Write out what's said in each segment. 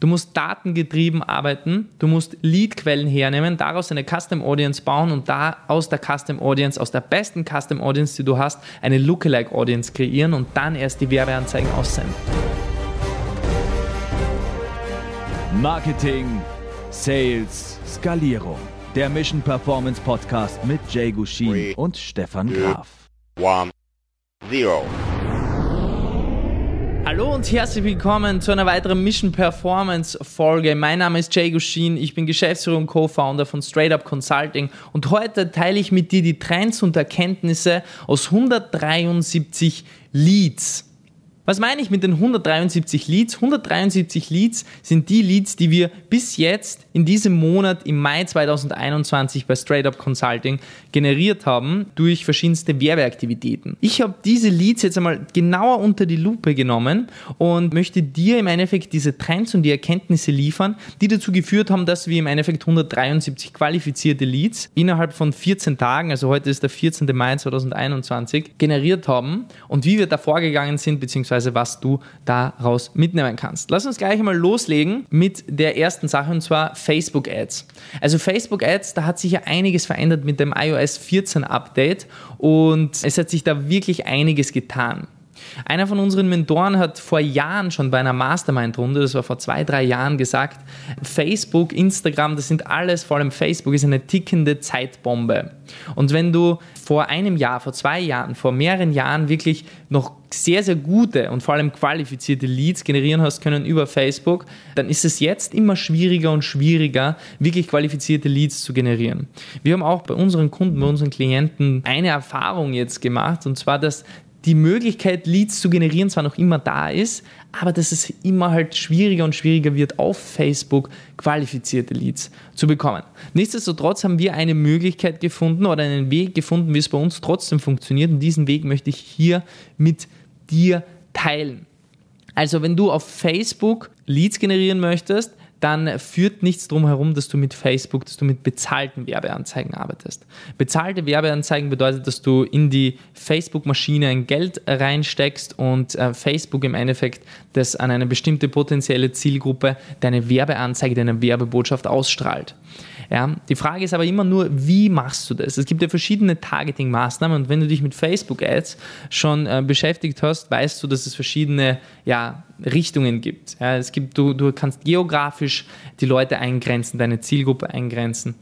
Du musst datengetrieben arbeiten, du musst Leadquellen hernehmen, daraus eine Custom Audience bauen und da aus der Custom Audience, aus der besten Custom Audience, die du hast, eine Lookalike Audience kreieren und dann erst die Werbeanzeigen aussenden. Marketing, Sales, Skalierung. Der Mission Performance Podcast mit Jay Gushin und Stefan Graf. One, zero. Hallo und herzlich willkommen zu einer weiteren Mission Performance Folge. Mein Name ist Jay Gushin, ich bin Geschäftsführer und Co-Founder von Straight Up Consulting und heute teile ich mit dir die Trends und Erkenntnisse aus 173 Leads was meine ich mit den 173 Leads? 173 Leads sind die Leads, die wir bis jetzt in diesem Monat im Mai 2021 bei Straight Up Consulting generiert haben durch verschiedenste Werbeaktivitäten. Ich habe diese Leads jetzt einmal genauer unter die Lupe genommen und möchte dir im Endeffekt diese Trends und die Erkenntnisse liefern, die dazu geführt haben, dass wir im Endeffekt 173 qualifizierte Leads innerhalb von 14 Tagen, also heute ist der 14. Mai 2021, generiert haben und wie wir da vorgegangen sind, beziehungsweise beziehungsweise was du daraus mitnehmen kannst. Lass uns gleich einmal loslegen mit der ersten Sache und zwar Facebook Ads. Also Facebook Ads, da hat sich ja einiges verändert mit dem iOS 14 Update und es hat sich da wirklich einiges getan. Einer von unseren Mentoren hat vor Jahren schon bei einer Mastermind-Runde, das war vor zwei, drei Jahren, gesagt, Facebook, Instagram, das sind alles, vor allem Facebook, ist eine tickende Zeitbombe. Und wenn du vor einem Jahr, vor zwei Jahren, vor mehreren Jahren wirklich noch sehr, sehr gute und vor allem qualifizierte Leads generieren hast können über Facebook, dann ist es jetzt immer schwieriger und schwieriger, wirklich qualifizierte Leads zu generieren. Wir haben auch bei unseren Kunden, bei unseren Klienten eine Erfahrung jetzt gemacht, und zwar, dass die Möglichkeit, Leads zu generieren, zwar noch immer da ist, aber dass es immer halt schwieriger und schwieriger wird, auf Facebook qualifizierte Leads zu bekommen. Nichtsdestotrotz haben wir eine Möglichkeit gefunden oder einen Weg gefunden, wie es bei uns trotzdem funktioniert und diesen Weg möchte ich hier mit dir teilen. Also wenn du auf Facebook Leads generieren möchtest, dann führt nichts drum herum, dass du mit Facebook, dass du mit bezahlten Werbeanzeigen arbeitest. Bezahlte Werbeanzeigen bedeutet, dass du in die Facebook-Maschine ein Geld reinsteckst und äh, Facebook im Endeffekt das an eine bestimmte potenzielle Zielgruppe deine Werbeanzeige, deine Werbebotschaft ausstrahlt. Ja, die Frage ist aber immer nur, wie machst du das? Es gibt ja verschiedene Targeting-Maßnahmen und wenn du dich mit Facebook-Ads schon äh, beschäftigt hast, weißt du, dass es verschiedene ja, Richtungen gibt. Ja, es gibt du, du kannst geografisch die Leute eingrenzen, deine Zielgruppe eingrenzen.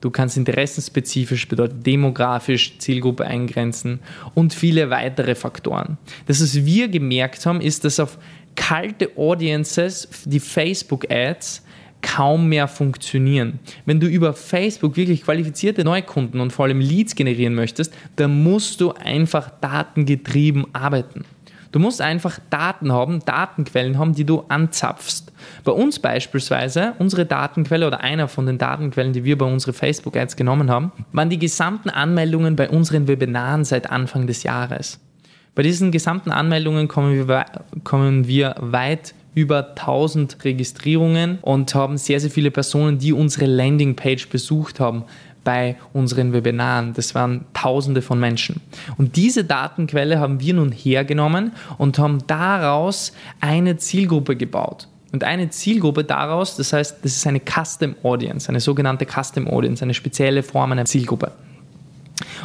Du kannst interessenspezifisch, bedeutet demografisch Zielgruppe eingrenzen und viele weitere Faktoren. Das, was wir gemerkt haben, ist, dass auf kalte Audiences die Facebook-Ads kaum mehr funktionieren. Wenn du über Facebook wirklich qualifizierte Neukunden und vor allem Leads generieren möchtest, dann musst du einfach datengetrieben arbeiten. Du musst einfach Daten haben, Datenquellen haben, die du anzapfst. Bei uns beispielsweise, unsere Datenquelle oder einer von den Datenquellen, die wir bei unseren Facebook-Ads genommen haben, waren die gesamten Anmeldungen bei unseren Webinaren seit Anfang des Jahres. Bei diesen gesamten Anmeldungen kommen wir, kommen wir weit über 1000 Registrierungen und haben sehr, sehr viele Personen, die unsere Landingpage besucht haben bei unseren Webinaren. Das waren Tausende von Menschen. Und diese Datenquelle haben wir nun hergenommen und haben daraus eine Zielgruppe gebaut. Und eine Zielgruppe daraus, das heißt, das ist eine Custom Audience, eine sogenannte Custom Audience, eine spezielle Form einer Zielgruppe.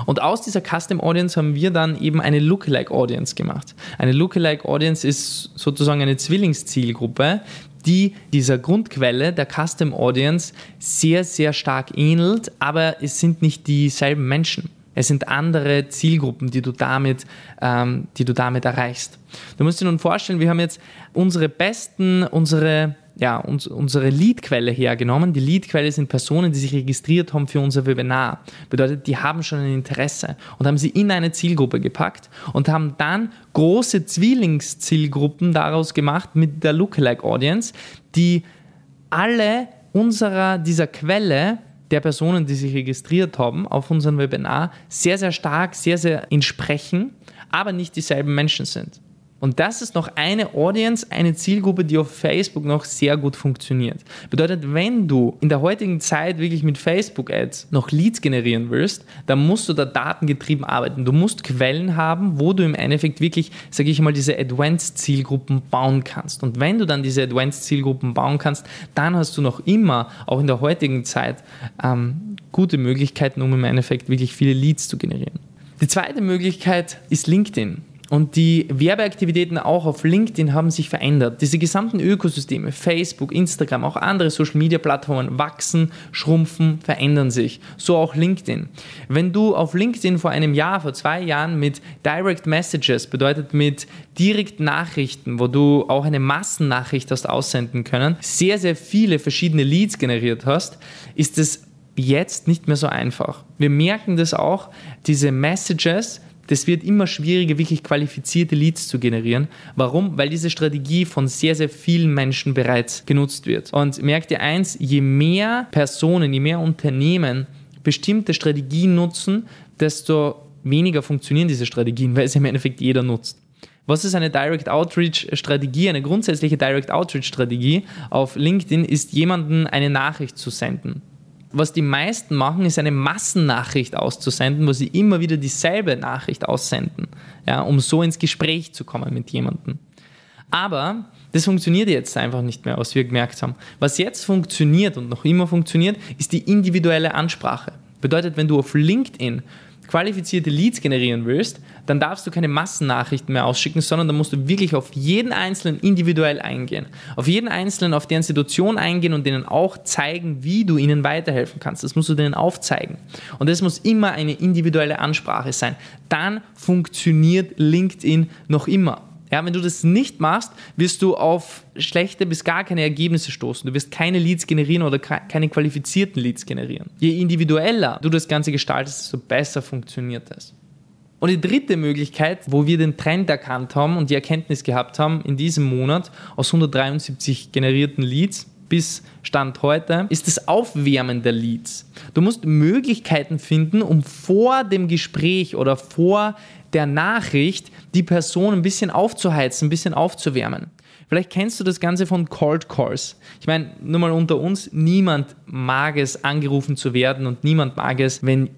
Und aus dieser Custom Audience haben wir dann eben eine Lookalike Audience gemacht. Eine Lookalike Audience ist sozusagen eine Zwillingszielgruppe, die dieser Grundquelle der Custom Audience sehr, sehr stark ähnelt, aber es sind nicht dieselben Menschen. Es sind andere Zielgruppen, die du damit, ähm, die du damit erreichst. Du musst dir nun vorstellen, wir haben jetzt unsere besten, unsere ja, uns, unsere Leadquelle hergenommen. Die Leadquelle sind Personen, die sich registriert haben für unser Webinar. Bedeutet, die haben schon ein Interesse und haben sie in eine Zielgruppe gepackt und haben dann große Zwillingszielgruppen daraus gemacht mit der Lookalike Audience, die alle unserer, dieser Quelle der Personen, die sich registriert haben auf unserem Webinar, sehr, sehr stark, sehr, sehr entsprechen, aber nicht dieselben Menschen sind. Und das ist noch eine Audience, eine Zielgruppe, die auf Facebook noch sehr gut funktioniert. Bedeutet, wenn du in der heutigen Zeit wirklich mit Facebook-Ads noch Leads generieren willst, dann musst du da datengetrieben arbeiten. Du musst Quellen haben, wo du im Endeffekt wirklich, sage ich mal, diese Advanced-Zielgruppen bauen kannst. Und wenn du dann diese Advanced-Zielgruppen bauen kannst, dann hast du noch immer, auch in der heutigen Zeit, ähm, gute Möglichkeiten, um im Endeffekt wirklich viele Leads zu generieren. Die zweite Möglichkeit ist LinkedIn. Und die Werbeaktivitäten auch auf LinkedIn haben sich verändert. Diese gesamten Ökosysteme, Facebook, Instagram, auch andere Social-Media-Plattformen wachsen, schrumpfen, verändern sich. So auch LinkedIn. Wenn du auf LinkedIn vor einem Jahr, vor zwei Jahren mit Direct Messages, bedeutet mit direkt Nachrichten, wo du auch eine Massennachricht hast aussenden können, sehr, sehr viele verschiedene Leads generiert hast, ist es jetzt nicht mehr so einfach. Wir merken das auch, diese Messages, das wird immer schwieriger, wirklich qualifizierte Leads zu generieren. Warum? Weil diese Strategie von sehr, sehr vielen Menschen bereits genutzt wird. Und merkt ihr eins, je mehr Personen, je mehr Unternehmen bestimmte Strategien nutzen, desto weniger funktionieren diese Strategien, weil es im Endeffekt jeder nutzt. Was ist eine Direct Outreach Strategie? Eine grundsätzliche Direct Outreach Strategie auf LinkedIn ist, jemanden eine Nachricht zu senden was die meisten machen, ist eine Massennachricht auszusenden, wo sie immer wieder dieselbe Nachricht aussenden, ja, um so ins Gespräch zu kommen mit jemandem. Aber das funktioniert jetzt einfach nicht mehr, was wir gemerkt haben. Was jetzt funktioniert und noch immer funktioniert, ist die individuelle Ansprache. Bedeutet, wenn du auf LinkedIn qualifizierte Leads generieren willst, dann darfst du keine Massennachrichten mehr ausschicken, sondern dann musst du wirklich auf jeden Einzelnen individuell eingehen. Auf jeden Einzelnen, auf deren Situation eingehen und denen auch zeigen, wie du ihnen weiterhelfen kannst. Das musst du denen aufzeigen. Und das muss immer eine individuelle Ansprache sein. Dann funktioniert LinkedIn noch immer. Ja, wenn du das nicht machst, wirst du auf schlechte bis gar keine Ergebnisse stoßen. Du wirst keine Leads generieren oder keine qualifizierten Leads generieren. Je individueller du das Ganze gestaltest, desto besser funktioniert das. Und die dritte Möglichkeit, wo wir den Trend erkannt haben und die Erkenntnis gehabt haben in diesem Monat aus 173 generierten Leads bis Stand heute, ist das Aufwärmen der Leads. Du musst Möglichkeiten finden, um vor dem Gespräch oder vor der Nachricht die Person ein bisschen aufzuheizen, ein bisschen aufzuwärmen. Vielleicht kennst du das Ganze von Cold Calls. Ich meine, nur mal unter uns, niemand mag es, angerufen zu werden und niemand mag es, wenn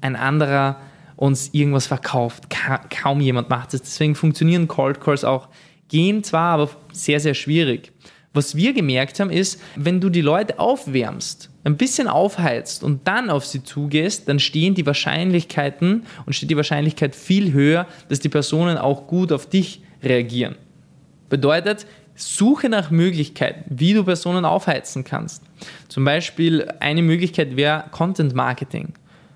ein anderer uns irgendwas verkauft. Ka kaum jemand macht es. Deswegen funktionieren Cold Calls auch. Gehen zwar, aber sehr, sehr schwierig. Was wir gemerkt haben, ist, wenn du die Leute aufwärmst, ein bisschen aufheizt und dann auf sie zugehst, dann stehen die Wahrscheinlichkeiten und steht die Wahrscheinlichkeit viel höher, dass die Personen auch gut auf dich reagieren. Bedeutet, suche nach Möglichkeiten, wie du Personen aufheizen kannst. Zum Beispiel eine Möglichkeit wäre Content Marketing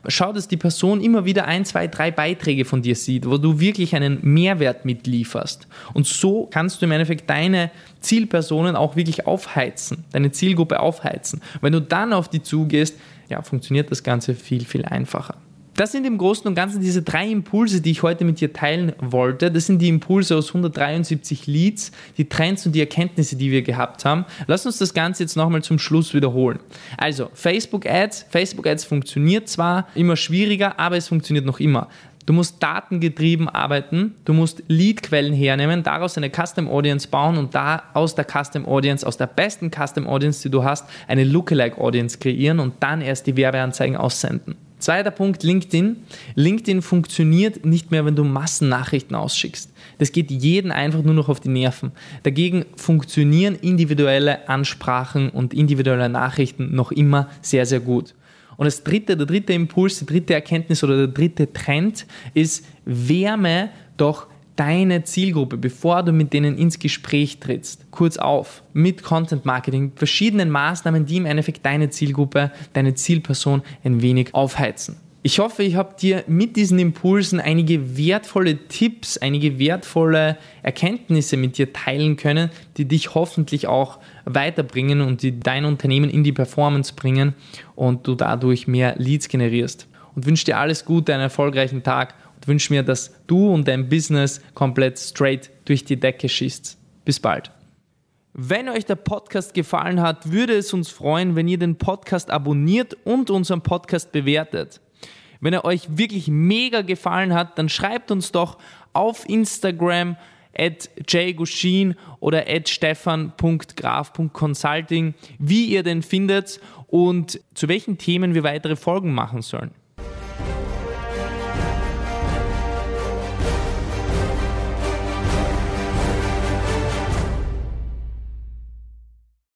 schau, dass die Person immer wieder ein, zwei, drei Beiträge von dir sieht, wo du wirklich einen Mehrwert mitlieferst. Und so kannst du im Endeffekt deine Zielpersonen auch wirklich aufheizen, deine Zielgruppe aufheizen. Wenn du dann auf die zugehst, ja, funktioniert das Ganze viel, viel einfacher. Das sind im Großen und Ganzen diese drei Impulse, die ich heute mit dir teilen wollte. Das sind die Impulse aus 173 Leads, die Trends und die Erkenntnisse, die wir gehabt haben. Lass uns das Ganze jetzt nochmal zum Schluss wiederholen. Also, Facebook Ads. Facebook Ads funktioniert zwar immer schwieriger, aber es funktioniert noch immer. Du musst datengetrieben arbeiten, du musst Leadquellen hernehmen, daraus eine Custom Audience bauen und da aus der Custom Audience, aus der besten Custom Audience, die du hast, eine Lookalike Audience kreieren und dann erst die Werbeanzeigen aussenden. Zweiter Punkt, LinkedIn. LinkedIn funktioniert nicht mehr, wenn du Massennachrichten ausschickst. Das geht jeden einfach nur noch auf die Nerven. Dagegen funktionieren individuelle Ansprachen und individuelle Nachrichten noch immer sehr, sehr gut. Und das dritte, der dritte Impuls, die dritte Erkenntnis oder der dritte Trend ist, wärme doch deine Zielgruppe, bevor du mit denen ins Gespräch trittst, kurz auf mit Content Marketing, verschiedenen Maßnahmen, die im Endeffekt deine Zielgruppe, deine Zielperson ein wenig aufheizen. Ich hoffe, ich habe dir mit diesen Impulsen einige wertvolle Tipps, einige wertvolle Erkenntnisse mit dir teilen können, die dich hoffentlich auch weiterbringen und die dein Unternehmen in die Performance bringen und du dadurch mehr Leads generierst. Und wünsche dir alles Gute, einen erfolgreichen Tag wünsche mir, dass du und dein Business komplett straight durch die Decke schießt. Bis bald. Wenn euch der Podcast gefallen hat, würde es uns freuen, wenn ihr den Podcast abonniert und unseren Podcast bewertet. Wenn er euch wirklich mega gefallen hat, dann schreibt uns doch auf Instagram at jgushin oder at stefan.graf.consulting, wie ihr den findet und zu welchen Themen wir weitere Folgen machen sollen.